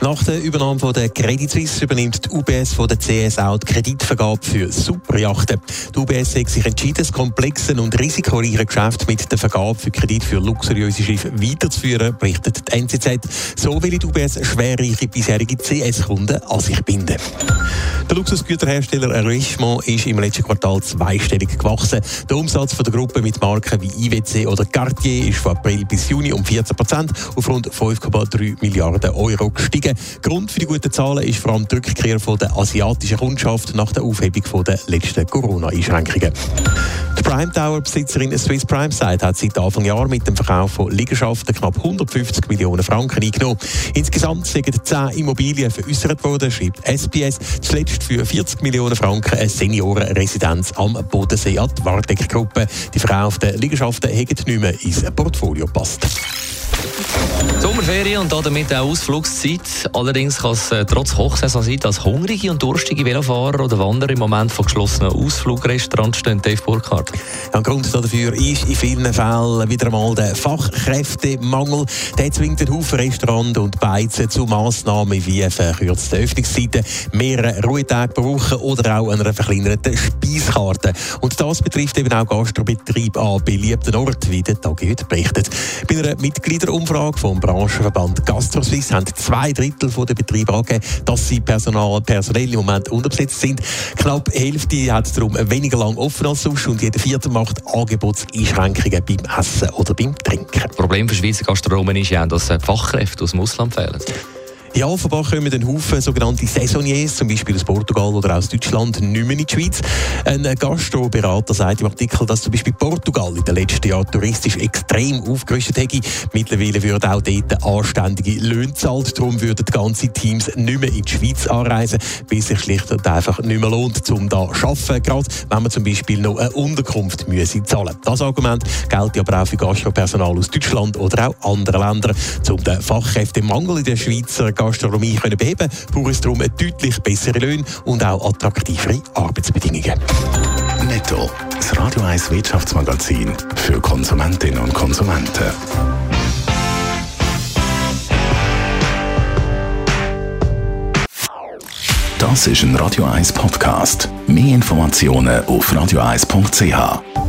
Nach der Übernahme von der Credit Suisse übernimmt die UBS von der CS auch die Kreditvergabe für Superjachten. Die UBS hat sich entschieden, das komplexe und risikoreiche Geschäft mit der Vergabe für Kredit für luxuriöse Schiffe weiterzuführen, berichtet die NZZ. So will die UBS schwerreiche bisherige CS-Kunden an sich binden. Der Luxusgüterhersteller Richemont ist im letzten Quartal zweistellig gewachsen. Der Umsatz von der Gruppe mit Marken wie IWC oder Cartier ist von April bis Juni um 14 Prozent auf rund 5,3 Milliarden Euro gestiegen. Grund für die guten Zahlen ist vor allem die Rückkehr von der asiatischen Kundschaft nach der Aufhebung der letzten Corona-Einschränkungen. Die Prime Tower-Besitzerin Swiss Prime Site hat seit Anfang Jahr mit dem Verkauf von Liegenschaften knapp 150 Millionen Franken eingenommen. Insgesamt sind 10 Immobilien veräußert worden, schreibt SPS. Zuletzt für 40 Millionen Franken eine Seniorenresidenz am Bodensee an die Wardeck-Gruppe. Die verkauften Liegenschaften hätten nicht mehr ins Portfolio gepasst. Sommerferien und damit auch Ausflugszeit. Allerdings kann es äh, trotz Hochsaison sein, dass hungrige und durstige Velofahrer oder Wanderer im Moment von geschlossenen Ausflugrestaurants stehen. Dave Burkhardt. Ein Grund dafür ist in vielen Fällen wieder einmal der Fachkräftemangel. Der zwingt den Haufen Restaurants und Beizen zu Massnahmen wie verkürzte Öffnungszeiten, mehrere Ruhetage pro Woche oder auch einer verkleinerten Speiskarte. Und das betrifft eben auch Gastrobetriebe an beliebten Orten, wie der Tag heute berichtet. Bei einer Mitgliederumfrage vom Branchenverband GastroSuisse haben zwei Drittel der Betriebe angegeben, dass sie personal, personell im Moment unterbesetzt sind. Knapp die Hälfte hat darum weniger lang offen als sonst und jeder vierte macht Angebotseinschränkungen beim Essen oder beim Trinken. Das Problem für Schweizer Gastronomen ist ja, dass Fachkräfte aus dem Ausland fehlen. Ja, offenbar kommen ein Haufen sogenannte Saisoniers, zum Beispiel aus Portugal oder aus Deutschland, nicht mehr in die Schweiz. Ein Gastroberater sagt im Artikel, dass zum Beispiel Portugal in den letzten Jahren touristisch extrem aufgerüstet hätte. Mittlerweile würden auch dort anständige Löhne zahlt. Darum würden die ganzen Teams nicht mehr in die Schweiz anreisen, weil es sich schlicht und einfach nicht mehr lohnt, um da zu arbeiten, gerade wenn man zum Beispiel noch eine Unterkunft müsse zahlen Das Argument gilt aber auch für Gastropersonal aus Deutschland oder auch anderen Ländern. Um den Fachkräftemangel in der Schweizer Gastronomie können beheben braucht es darum deutlich bessere Löhne und auch attraktivere Arbeitsbedingungen. Netto, das Radio 1 Wirtschaftsmagazin für Konsumentinnen und Konsumenten. Das ist ein Radio 1 Podcast. Mehr Informationen auf radio1.ch.